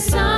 sun.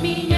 mi